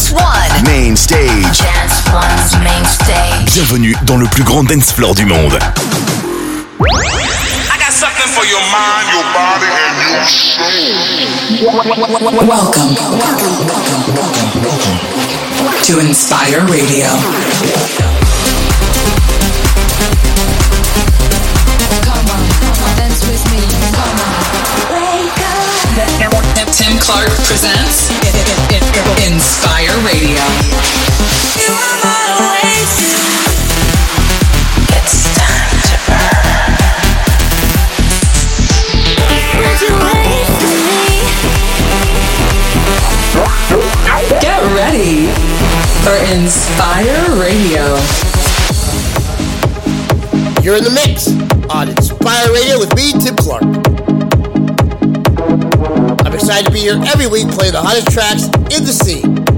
Dance One. Main stage. Dance One's main stage. Bienvenue dans le plus grand dance floor du monde. I got something for your mind, your body, and your soul. Welcome to Inspire Radio. Come on, dance with me. Come on. Tim Clark presents Inspire Radio. It's time to burn. Get ready for Inspire Radio. You're in the mix on Inspire Radio with me, Tim Clark. Excited to be here every week playing the hottest tracks in the scene.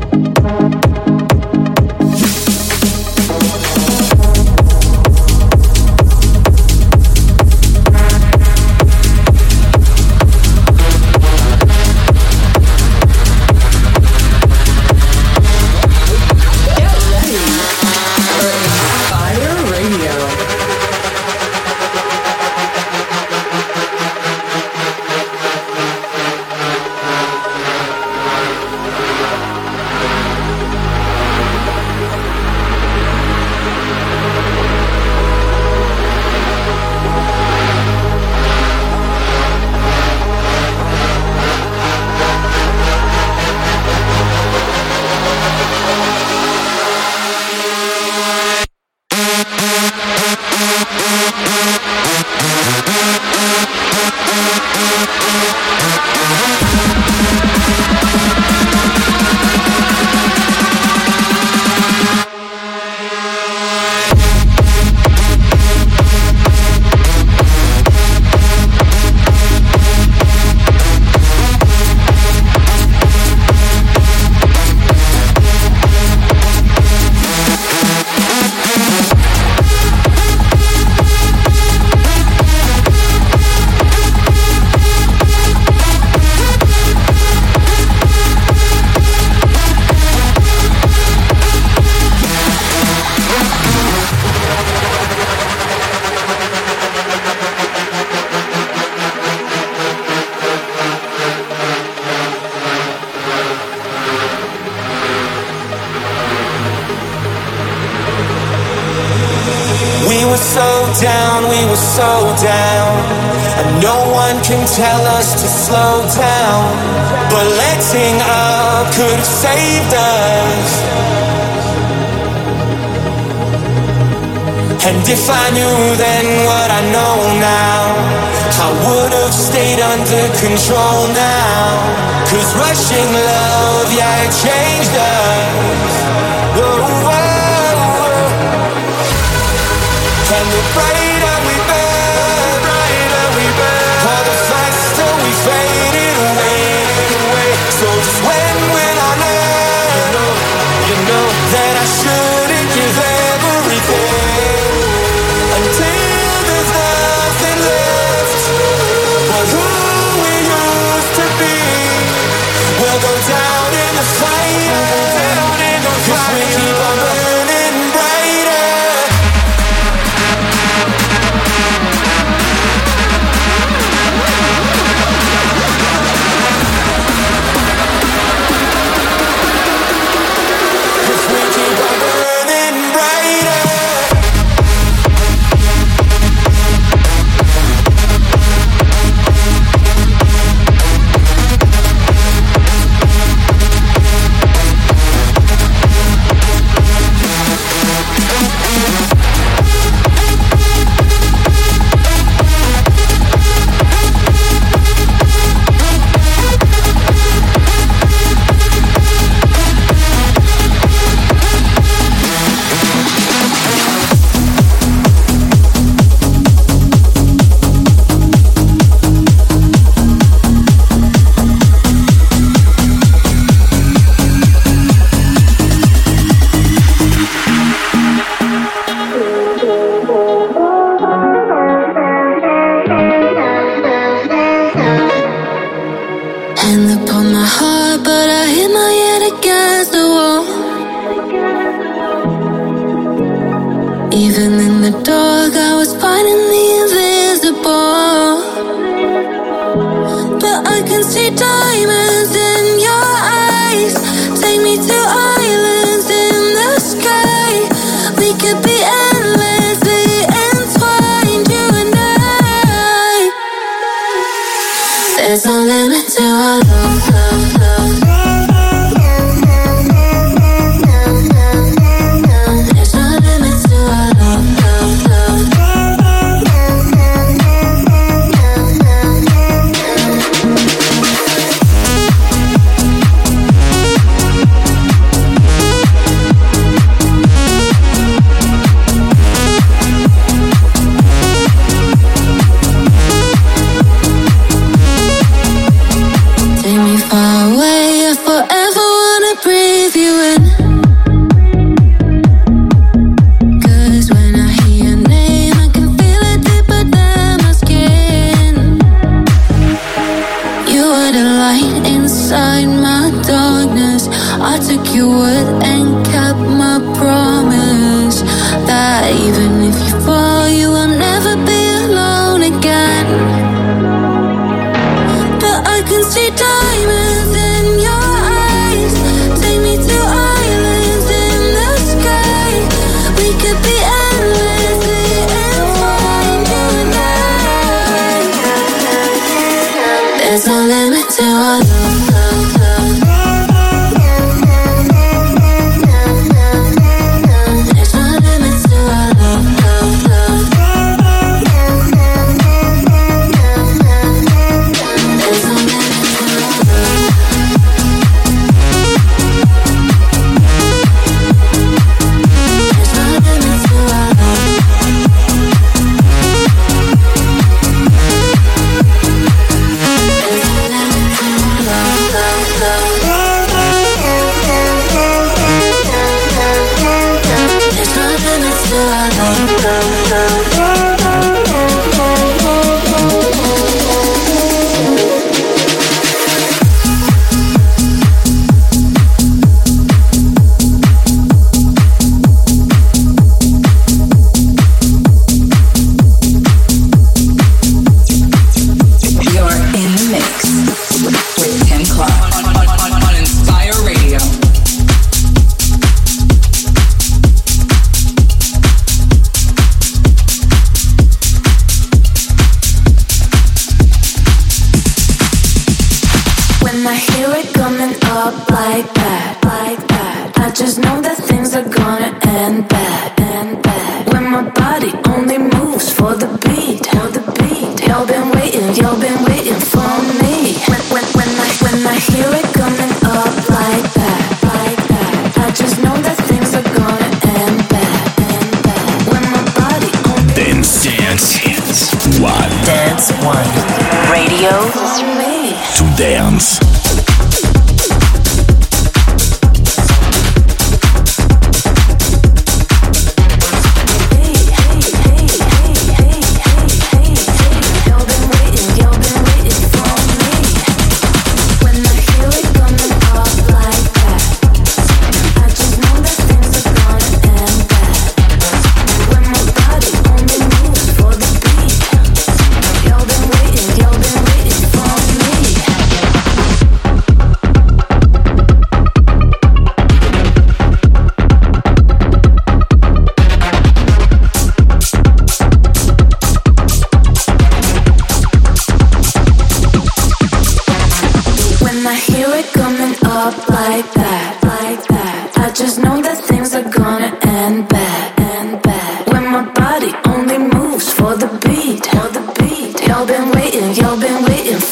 Y'all been waiting for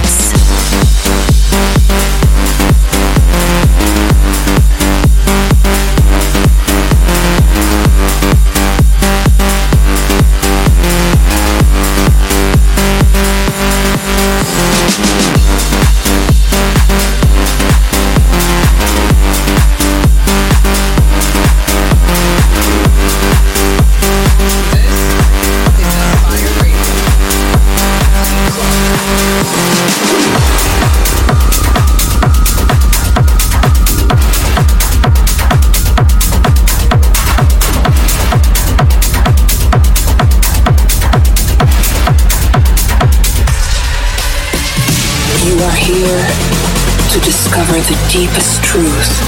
Deepest truth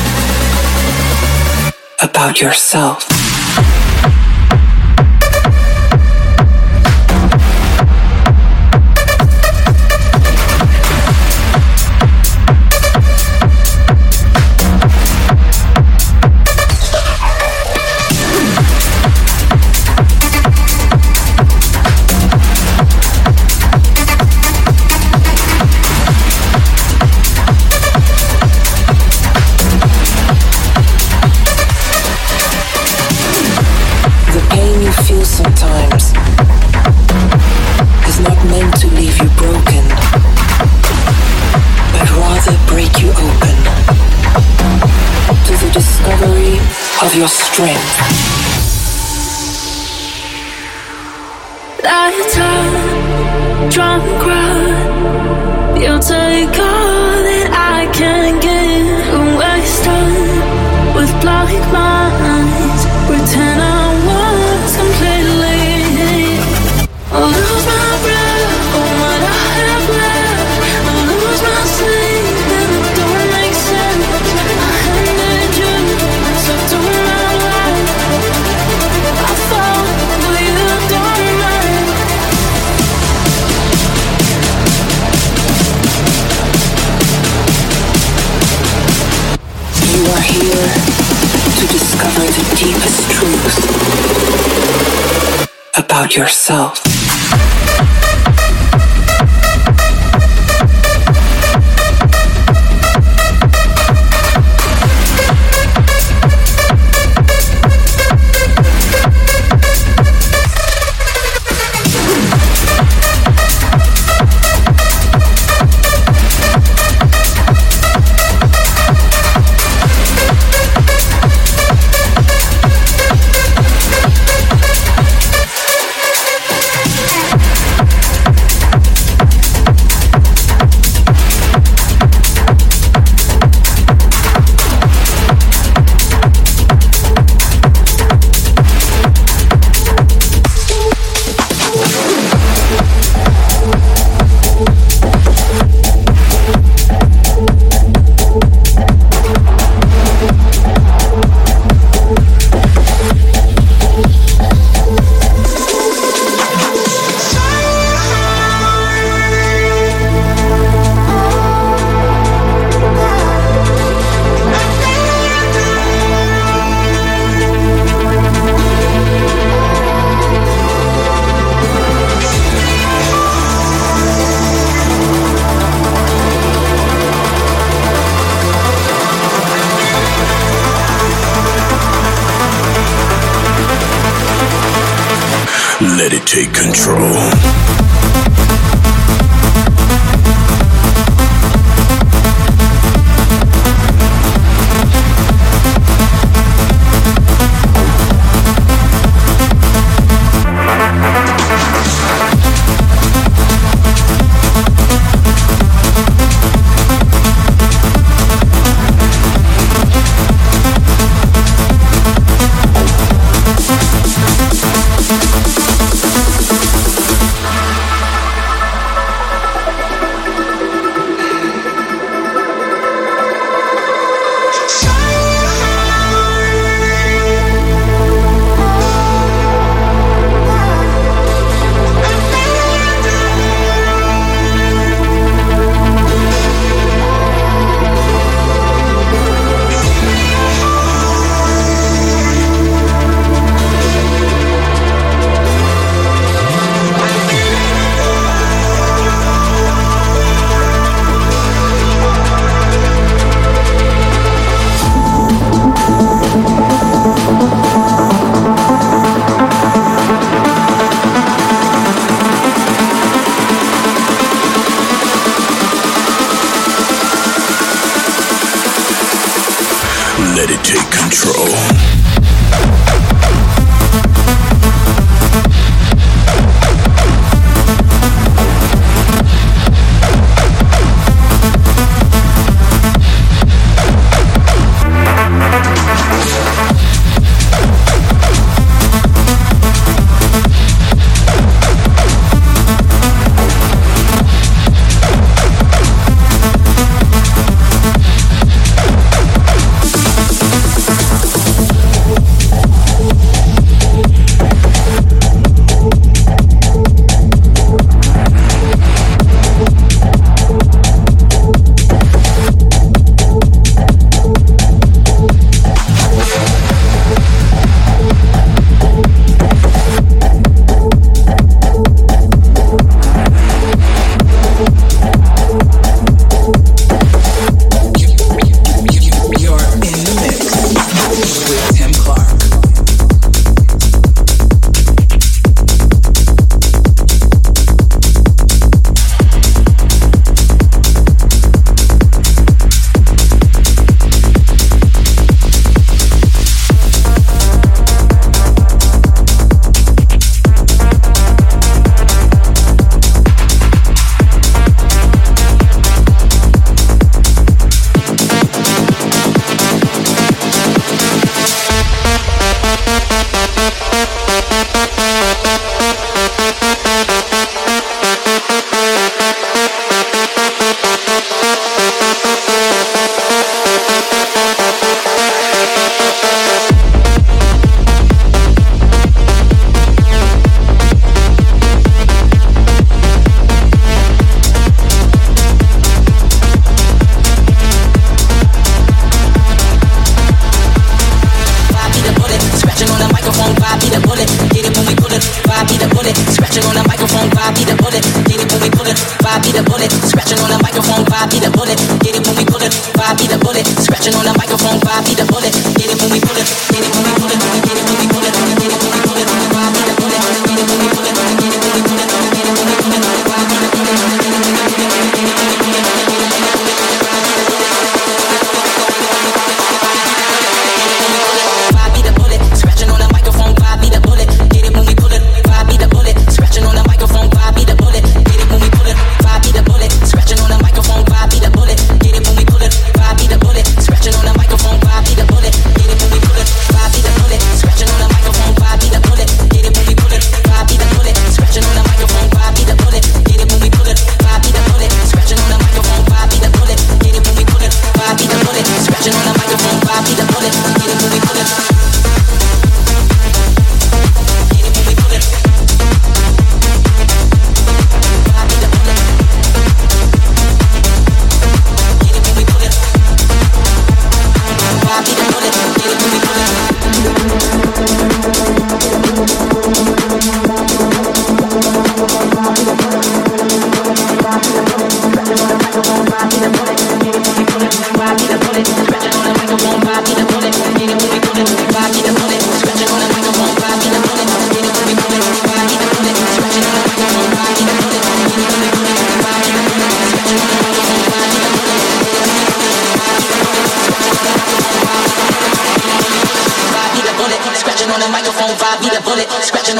about yourself.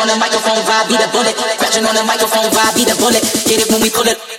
on the microphone, vibe, be the bullet. Crashing on the microphone, vibe, be the bullet. Get it when we pull it.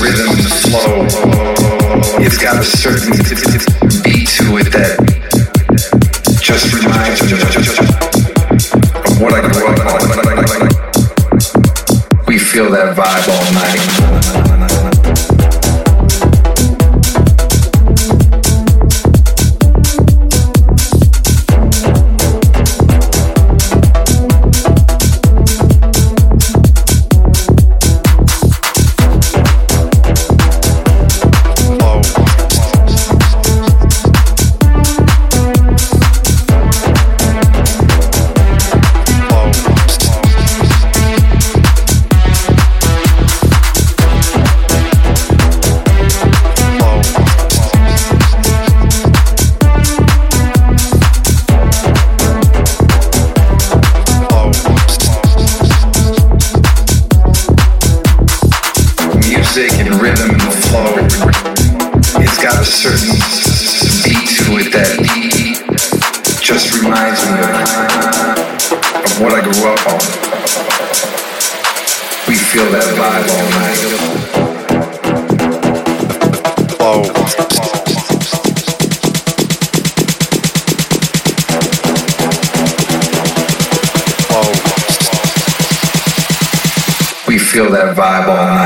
rhythm and flow. It's got a certain beat to it that just reminds me of what I grew up on. We feel that vibe all night. vibe on.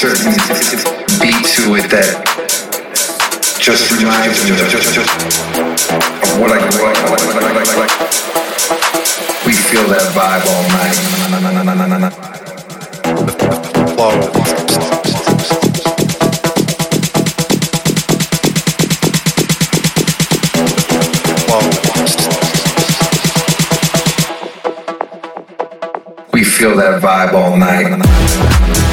certain beat to it that just reminds me of, what I grew up with. We feel that vibe all night. Flow. We feel that vibe all night.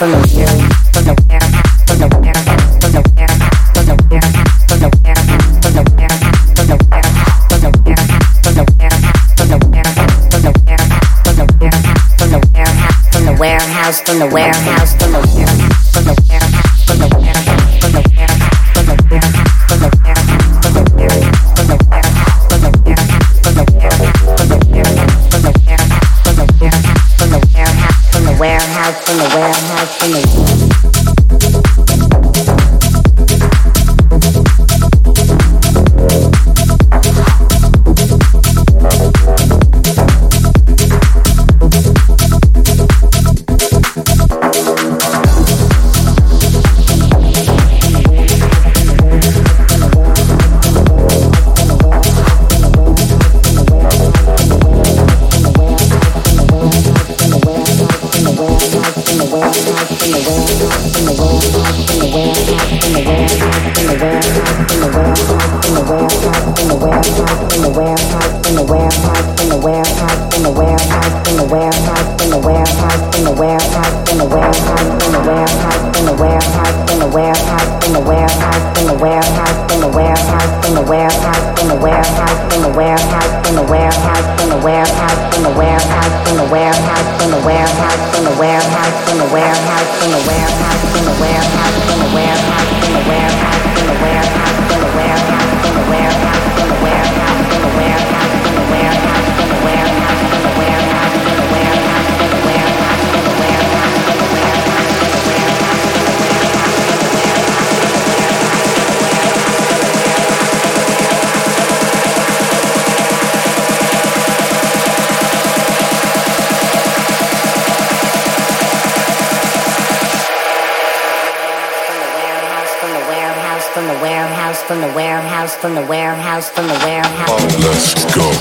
from the warehouse, from the warehouse, from the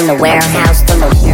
from the warehouse,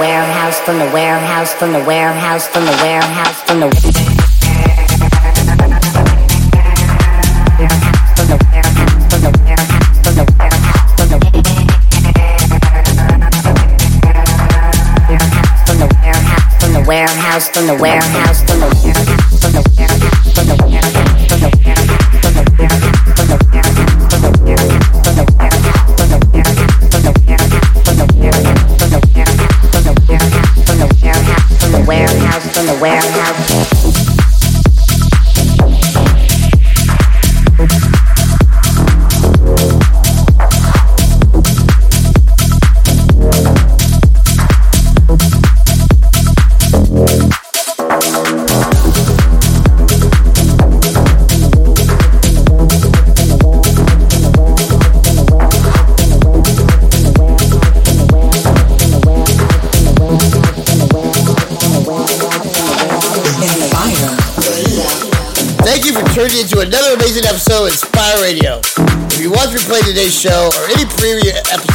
warehouse, from the warehouse, from the warehouse, from the warehouse, from the warehouse. warehouse from the warehouse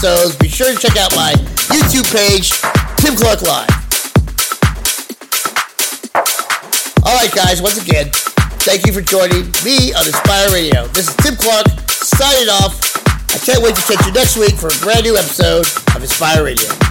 episodes, be sure to check out my YouTube page, Tim Clark Live. All right, guys, once again, thank you for joining me on Inspire Radio. This is Tim Clark signing off. I can't wait to catch you next week for a brand new episode of Inspire Radio.